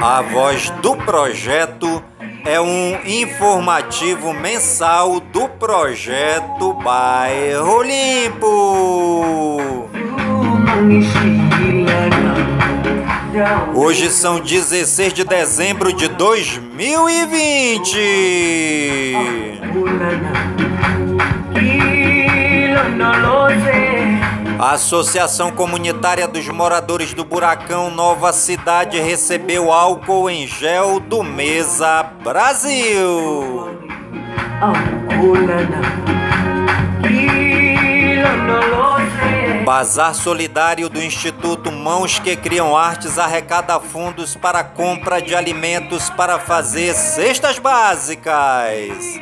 A voz do projeto é um informativo mensal do projeto Bairro Limpo. Hoje são 16 de dezembro de 2020. A Associação Comunitária dos Moradores do Buracão Nova Cidade recebeu álcool em gel do Mesa Brasil. Bazar Solidário do Instituto Mãos que Criam Artes arrecada fundos para compra de alimentos para fazer cestas básicas.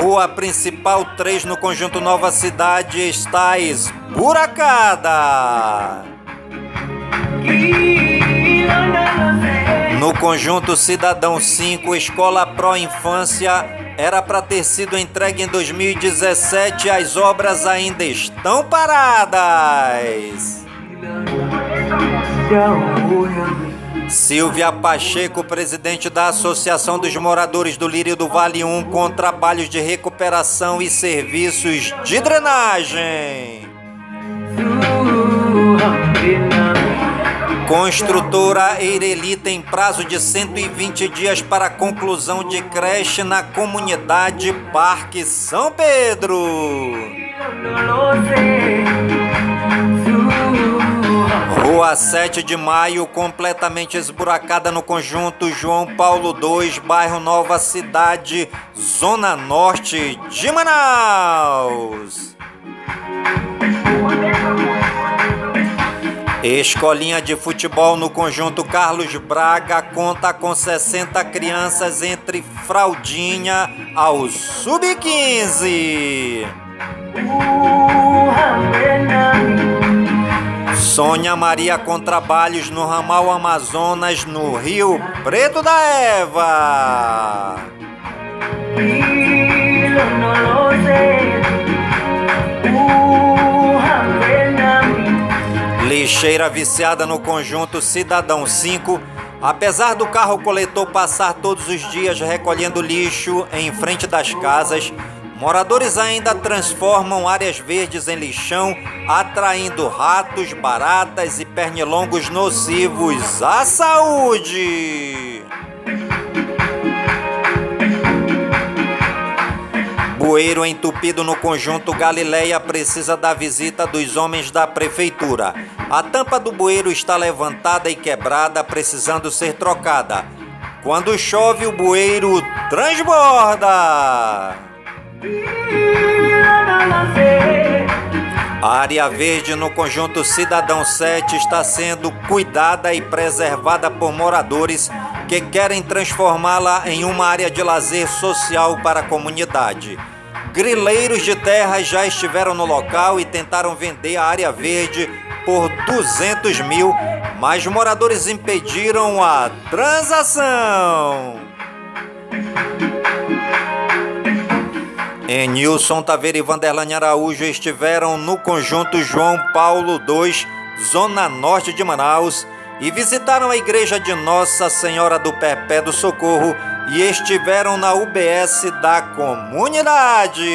Rua Principal 3 no conjunto Nova Cidade está esburacada. No conjunto Cidadão 5, Escola Pro Infância, era para ter sido entregue em 2017, as obras ainda estão paradas. Silvia Pacheco, presidente da Associação dos Moradores do Lírio do Vale 1, com trabalhos de recuperação e serviços de drenagem. Construtora Eireli tem prazo de 120 dias para conclusão de creche na comunidade Parque São Pedro. Rua 7 de Maio, completamente esburacada no conjunto João Paulo 2, bairro Nova Cidade, Zona Norte de Manaus. Escolinha de futebol no conjunto Carlos Braga conta com 60 crianças entre fraldinha ao sub-15. Sônia Maria com trabalhos no ramal Amazonas, no Rio Preto da Eva. Lixeira viciada no conjunto Cidadão 5. Apesar do carro coletor passar todos os dias recolhendo lixo em frente das casas, Moradores ainda transformam áreas verdes em lixão, atraindo ratos, baratas e pernilongos nocivos à saúde. Bueiro entupido no conjunto Galileia precisa da visita dos homens da prefeitura. A tampa do bueiro está levantada e quebrada, precisando ser trocada. Quando chove, o bueiro transborda. A área verde no conjunto Cidadão 7 está sendo cuidada e preservada por moradores que querem transformá-la em uma área de lazer social para a comunidade. Grileiros de terra já estiveram no local e tentaram vender a área verde por 200 mil, mas moradores impediram a transação. Enilson Taveira e Vanderlane Araújo estiveram no conjunto João Paulo II, Zona Norte de Manaus, e visitaram a igreja de Nossa Senhora do Perpé do Socorro e estiveram na UBS da comunidade.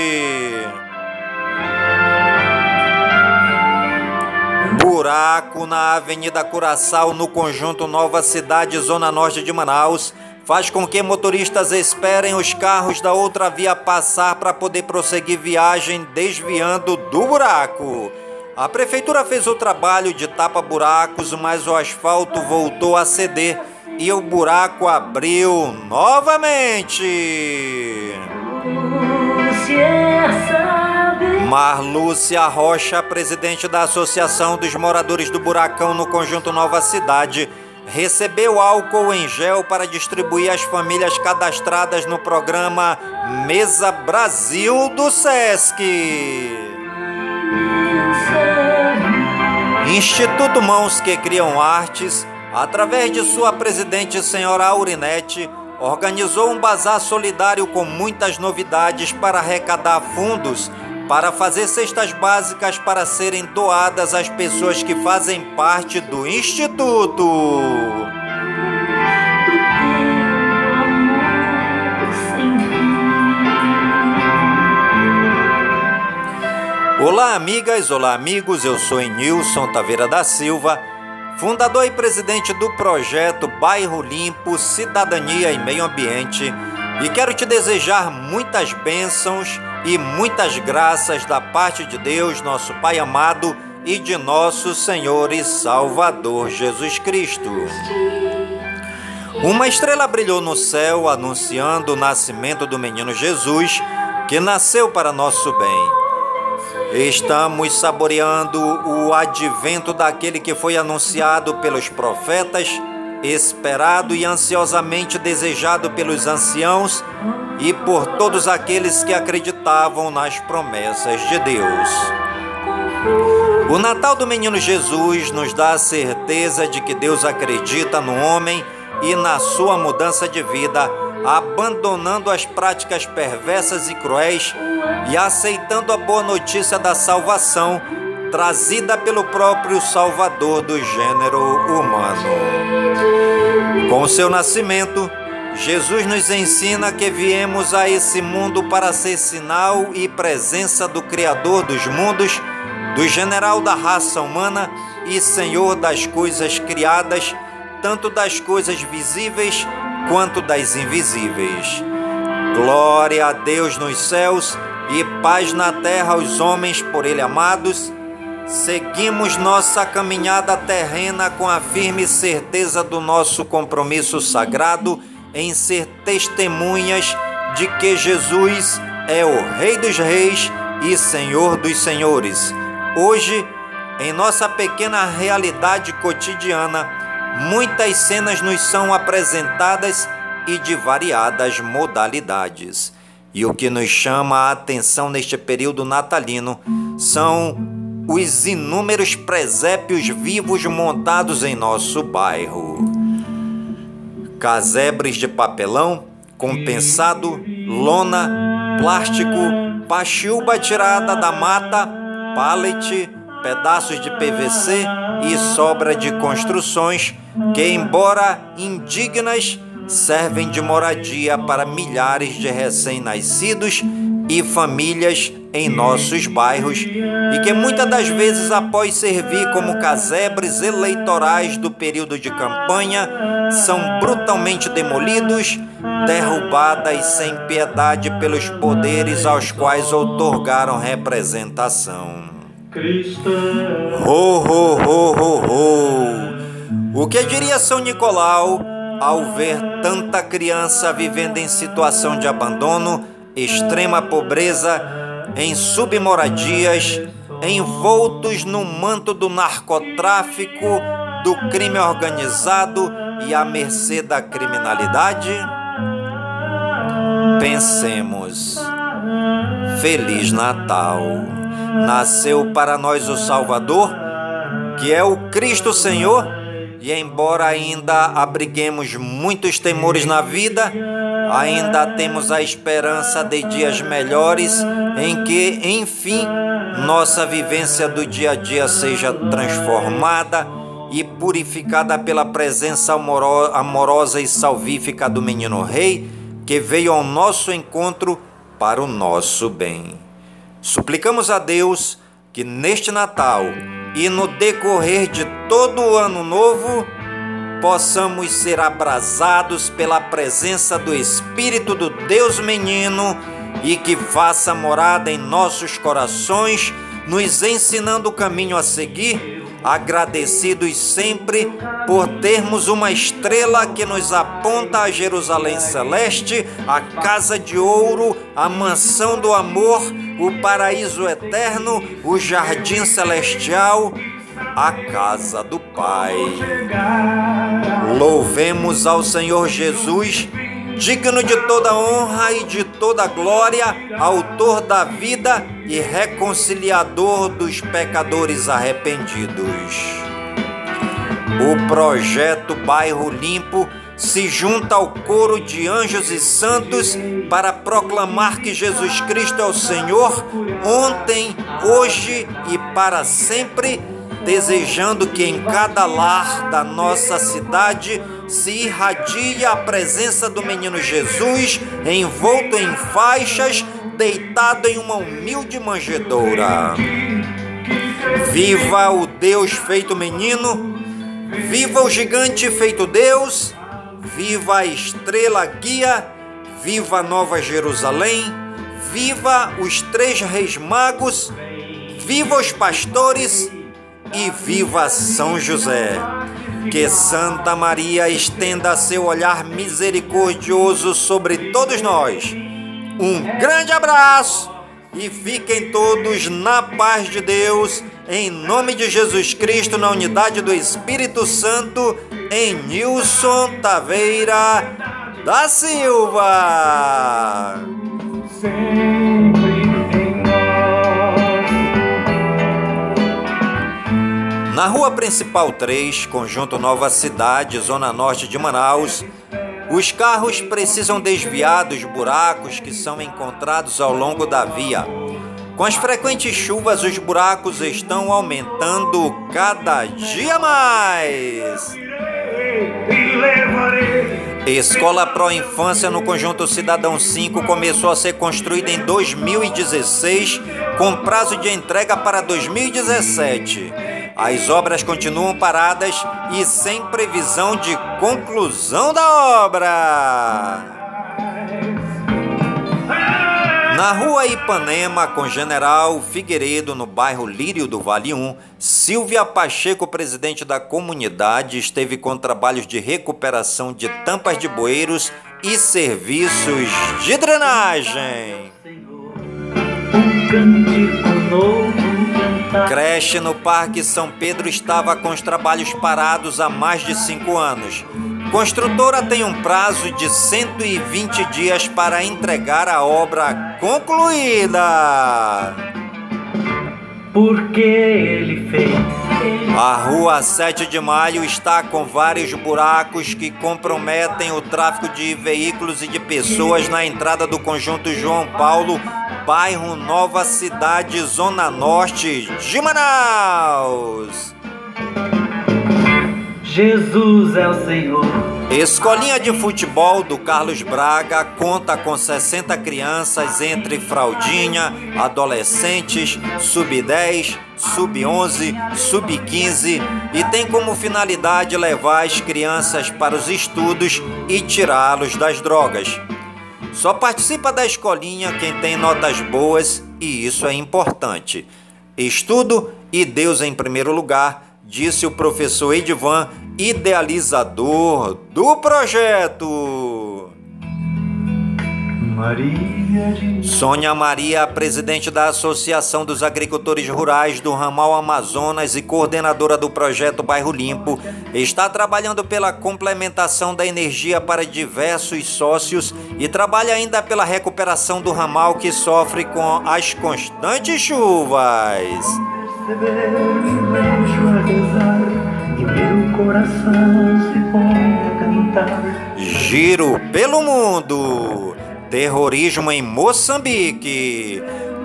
Buraco na Avenida Curaçao, no conjunto Nova Cidade, Zona Norte de Manaus faz com que motoristas esperem os carros da outra via passar para poder prosseguir viagem desviando do buraco. A prefeitura fez o trabalho de tapa-buracos, mas o asfalto voltou a ceder e o buraco abriu novamente. Marlúcia Rocha, presidente da Associação dos Moradores do Buracão no Conjunto Nova Cidade, recebeu álcool em gel para distribuir às famílias cadastradas no programa Mesa Brasil do SESC. Instituto Mãos que Criam Artes, através de sua presidente, senhora Aurinete, organizou um bazar solidário com muitas novidades para arrecadar fundos para fazer cestas básicas para serem doadas às pessoas que fazem parte do Instituto. Olá, amigas, olá, amigos. Eu sou Nilson Taveira da Silva, fundador e presidente do projeto Bairro Limpo, Cidadania e Meio Ambiente, e quero te desejar muitas bênçãos e muitas graças da parte de Deus, nosso Pai amado, e de nosso Senhor e Salvador Jesus Cristo. Uma estrela brilhou no céu anunciando o nascimento do menino Jesus, que nasceu para nosso bem. Estamos saboreando o advento daquele que foi anunciado pelos profetas, esperado e ansiosamente desejado pelos anciãos e por todos aqueles que acreditavam nas promessas de Deus. O Natal do Menino Jesus nos dá a certeza de que Deus acredita no homem e na sua mudança de vida, abandonando as práticas perversas e cruéis e aceitando a boa notícia da salvação trazida pelo próprio Salvador do gênero humano. Com seu nascimento, Jesus nos ensina que viemos a esse mundo para ser sinal e presença do Criador dos mundos, do general da raça humana e Senhor das coisas criadas, tanto das coisas visíveis quanto das invisíveis. Glória a Deus nos céus e paz na terra aos homens por Ele amados. Seguimos nossa caminhada terrena com a firme certeza do nosso compromisso sagrado em ser testemunhas de que Jesus é o Rei dos Reis e Senhor dos Senhores. Hoje, em nossa pequena realidade cotidiana, muitas cenas nos são apresentadas e de variadas modalidades. E o que nos chama a atenção neste período natalino são os inúmeros presépios vivos montados em nosso bairro casebres de papelão, compensado, lona, plástico, pachiúba tirada da mata, pallet, pedaços de PVC e sobra de construções que, embora indignas, servem de moradia para milhares de recém-nascidos e famílias em nossos bairros e que muitas das vezes, após servir como casebres eleitorais do período de campanha, são brutalmente demolidos, derrubadas sem piedade pelos poderes aos quais outorgaram representação. Ho, ho, ho, ho, ho. O que diria São Nicolau ao ver tanta criança vivendo em situação de abandono? extrema pobreza, em submoradias, envoltos no manto do narcotráfico, do crime organizado e à mercê da criminalidade? Pensemos. Feliz Natal! Nasceu para nós o Salvador, que é o Cristo Senhor, e embora ainda abriguemos muitos temores na vida, ainda temos a esperança de dias melhores em que, enfim, nossa vivência do dia a dia seja transformada e purificada pela presença amorosa e salvífica do Menino Rei, que veio ao nosso encontro para o nosso bem. Suplicamos a Deus que neste Natal e no decorrer de todo o ano novo, possamos ser abrasados pela presença do Espírito do Deus Menino e que faça morada em nossos corações, nos ensinando o caminho a seguir, agradecidos sempre por termos uma estrela que nos aponta a Jerusalém Celeste, a casa de ouro, a mansão do amor, o paraíso eterno, o jardim celestial, a casa do Pai. Louvemos ao Senhor Jesus, digno de toda honra e de toda glória, autor da vida e reconciliador dos pecadores arrependidos. O projeto Bairro Limpo se junta ao coro de anjos e santos para proclamar que Jesus Cristo é o Senhor ontem, hoje e para sempre, desejando que em cada lar da nossa cidade se irradie a presença do menino Jesus, envolto em faixas, deitado em uma humilde manjedoura. Viva o Deus feito menino! Viva o gigante feito Deus! Viva a estrela guia! Viva Nova Jerusalém! Viva os três reis magos! Viva os pastores! E viva São José! Que Santa Maria estenda seu olhar misericordioso sobre todos nós. Um grande abraço e fiquem todos na paz de Deus, em nome de Jesus Cristo, na unidade do Espírito Santo em Nilson Taveira da Silva. Na rua principal 3, conjunto Nova Cidade, zona norte de Manaus, os carros precisam desviar dos buracos que são encontrados ao longo da via. Com as frequentes chuvas, os buracos estão aumentando cada dia mais. Escola Pro Infância no Conjunto Cidadão 5 começou a ser construída em 2016, com prazo de entrega para 2017. As obras continuam paradas e sem previsão de conclusão da obra. Na rua Ipanema, com General Figueiredo, no bairro Lírio do Vale 1, Silvia Pacheco, presidente da comunidade, esteve com trabalhos de recuperação de tampas de bueiros e serviços de drenagem. Creche no Parque São Pedro estava com os trabalhos parados há mais de cinco anos. Construtora tem um prazo de 120 dias para entregar a obra concluída. Porque ele fez. A rua 7 de Maio está com vários buracos que comprometem o tráfego de veículos e de pessoas na entrada do conjunto João Paulo, bairro Nova Cidade, Zona Norte de Manaus. Jesus é o Senhor. Escolinha de futebol do Carlos Braga conta com 60 crianças entre fraldinha, adolescentes, sub-10, sub-11, sub-15 e tem como finalidade levar as crianças para os estudos e tirá-los das drogas. Só participa da escolinha quem tem notas boas e isso é importante. Estudo e Deus em primeiro lugar disse o professor Edivan, idealizador do projeto. Maria de... Sônia Maria, presidente da Associação dos Agricultores Rurais do Ramal Amazonas e coordenadora do projeto Bairro Limpo, está trabalhando pela complementação da energia para diversos sócios e trabalha ainda pela recuperação do ramal que sofre com as constantes chuvas e meu coração se põe a cantar. Giro pelo mundo. Terrorismo em Moçambique.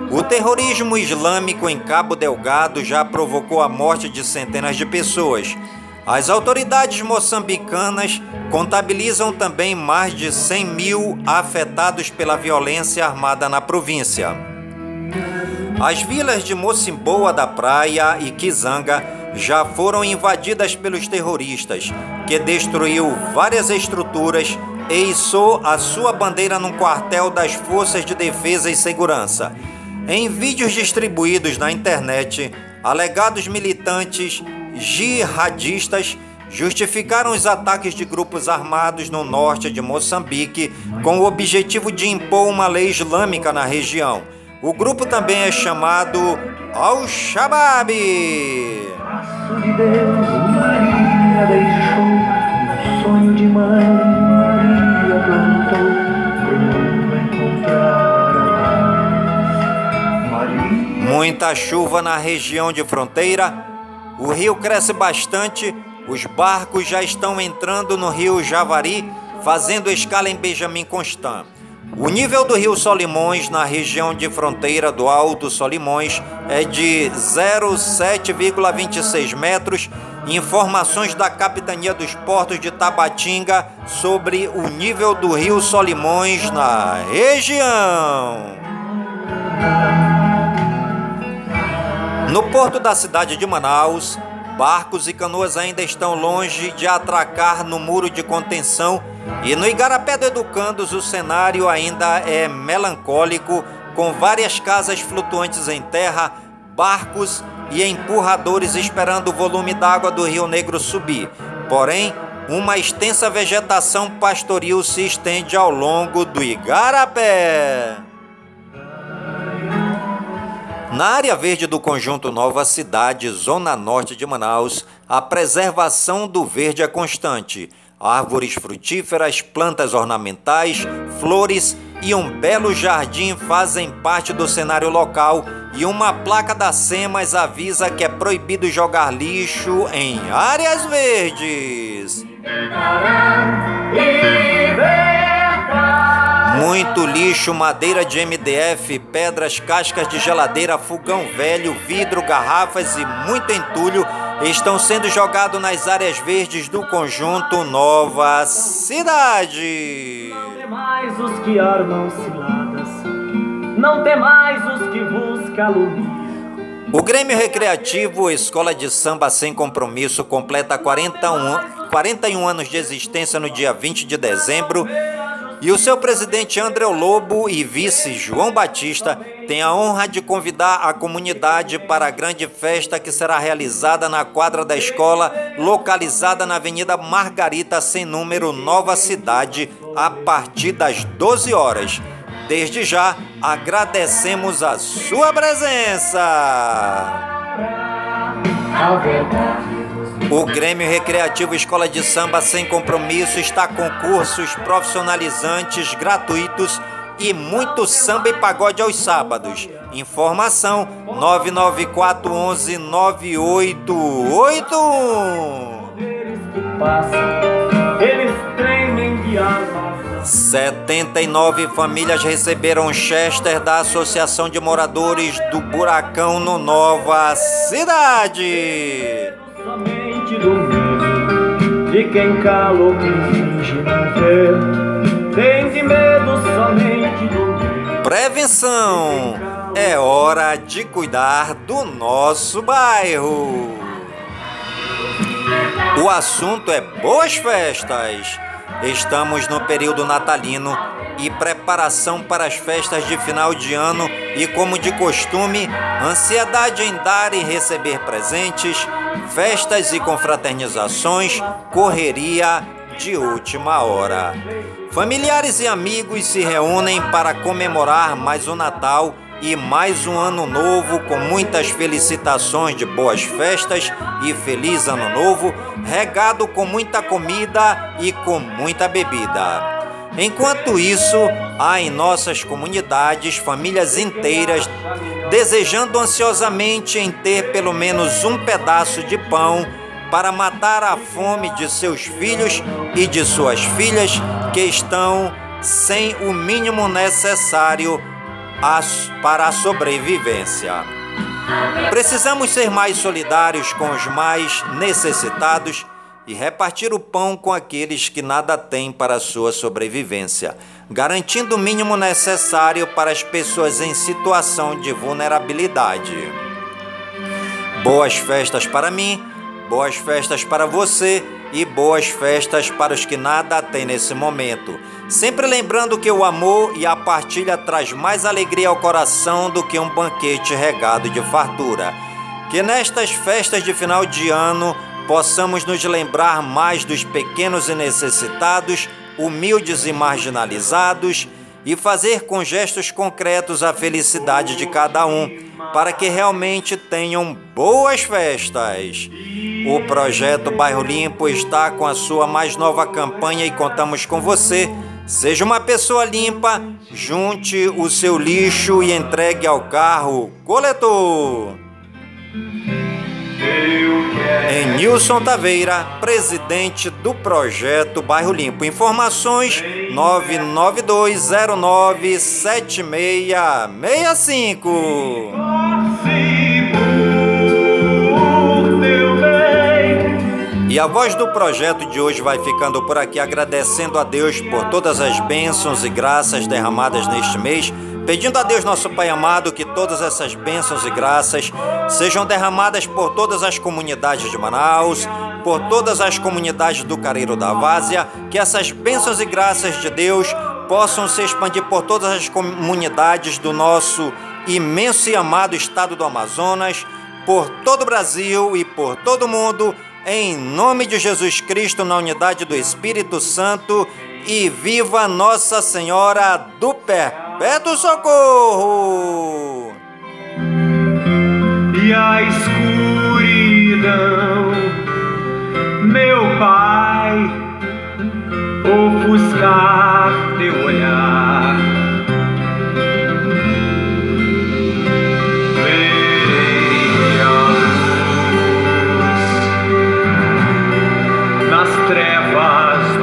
O terrorismo islâmico em Cabo Delgado já provocou a morte de centenas de pessoas. As autoridades moçambicanas contabilizam também mais de 100 mil afetados pela violência armada na província. As vilas de Mocimboa da Praia e Kizanga já foram invadidas pelos terroristas, que destruiu várias estruturas e a sua bandeira num quartel das Forças de Defesa e Segurança. Em vídeos distribuídos na internet, alegados militantes jihadistas justificaram os ataques de grupos armados no norte de Moçambique com o objetivo de impor uma lei islâmica na região O grupo também é chamado Al Shabab. de Deus, Maria deixou um sonho de mãe, Muita chuva na região de fronteira. O rio cresce bastante. Os barcos já estão entrando no rio Javari, fazendo escala em Benjamin Constant. O nível do rio Solimões na região de fronteira do Alto Solimões é de 0,7,26 metros. Informações da Capitania dos Portos de Tabatinga sobre o nível do rio Solimões na região. No porto da cidade de Manaus, barcos e canoas ainda estão longe de atracar no muro de contenção e no Igarapé do Educandos o cenário ainda é melancólico, com várias casas flutuantes em terra, barcos e empurradores esperando o volume d'água do Rio Negro subir. Porém, uma extensa vegetação pastoril se estende ao longo do Igarapé. Na área verde do conjunto Nova Cidade, zona norte de Manaus, a preservação do verde é constante. Árvores frutíferas, plantas ornamentais, flores e um belo jardim fazem parte do cenário local e uma placa da SEMAS avisa que é proibido jogar lixo em áreas verdes. Muito lixo, madeira de MDF, pedras, cascas de geladeira, fogão velho, vidro, garrafas e muito entulho estão sendo jogados nas áreas verdes do conjunto Nova Cidade. Não tem mais os que armam ciladas, não tem mais os que vos caluniam. O Grêmio Recreativo Escola de Samba Sem Compromisso completa 41, 41 anos de existência no dia 20 de dezembro e o seu presidente André Lobo e vice João Batista têm a honra de convidar a comunidade para a grande festa que será realizada na quadra da escola, localizada na Avenida Margarita, sem número, Nova Cidade, a partir das 12 horas. Desde já, agradecemos a sua presença. A O Grêmio Recreativo Escola de Samba Sem Compromisso está com cursos profissionalizantes gratuitos e muito samba e pagode aos sábados. Informação 99411 9881. poderes que passam, eles tremem de alma. 79 famílias receberam Chester da Associação de Moradores do Buracão no Nova Cidade. Do medo de quem cala ou quem finge não ver. Tem de medo somente do medo. Prevenção! É hora de cuidar do nosso bairro. O assunto é boas festas. Estamos no período natalino e preparação para as festas de final de ano e, como de costume, ansiedade em dar e receber presentes, festas e confraternizações, correria de última hora. Familiares e amigos se reúnem para comemorar mais um Natal e mais um ano novo com muitas felicitações de boas festas e feliz ano novo, regado com muita comida e com muita bebida. Enquanto isso, há em nossas comunidades famílias inteiras desejando ansiosamente em ter pelo menos um pedaço de pão para matar a fome de seus filhos e de suas filhas que estão sem o mínimo necessário para a sobrevivência. Precisamos ser mais solidários com os mais necessitados e repartir o pão com aqueles que nada têm para sua sobrevivência, garantindo o mínimo necessário para as pessoas em situação de vulnerabilidade. Boas festas para mim, boas festas para você e boas festas para os que nada têm nesse momento. Sempre lembrando que o amor e a partilha traz mais alegria ao coração do que um banquete regado de fartura. Que nestas festas de final de ano possamos nos lembrar mais dos pequenos e necessitados, humildes e marginalizados e fazer com gestos concretos a felicidade de cada um, para que realmente tenham boas festas. O projeto Bairro Limpo está com a sua mais nova campanha e contamos com você. Seja uma pessoa limpa, junte o seu lixo e entregue ao carro coletor. Em Nilson Taveira, presidente do projeto Bairro Limpo. Informações 992097665. E a voz do projeto de hoje vai ficando por aqui agradecendo a Deus por todas as bênçãos e graças derramadas neste mês, pedindo a Deus, nosso Pai amado, que todas essas bênçãos e graças sejam derramadas por todas as comunidades de Manaus, por todas as comunidades do Careiro da Várzea, que essas bênçãos e graças de Deus possam se expandir por todas as comunidades do nosso imenso e amado estado do Amazonas, por todo o Brasil e por todo o mundo em nome de Jesus Cristo, na unidade do Espírito Santo, e viva Nossa Senhora do Beto Socorro! E a escuridão, meu pai, ofuscar teu olhar. Verei a luz nas trevas.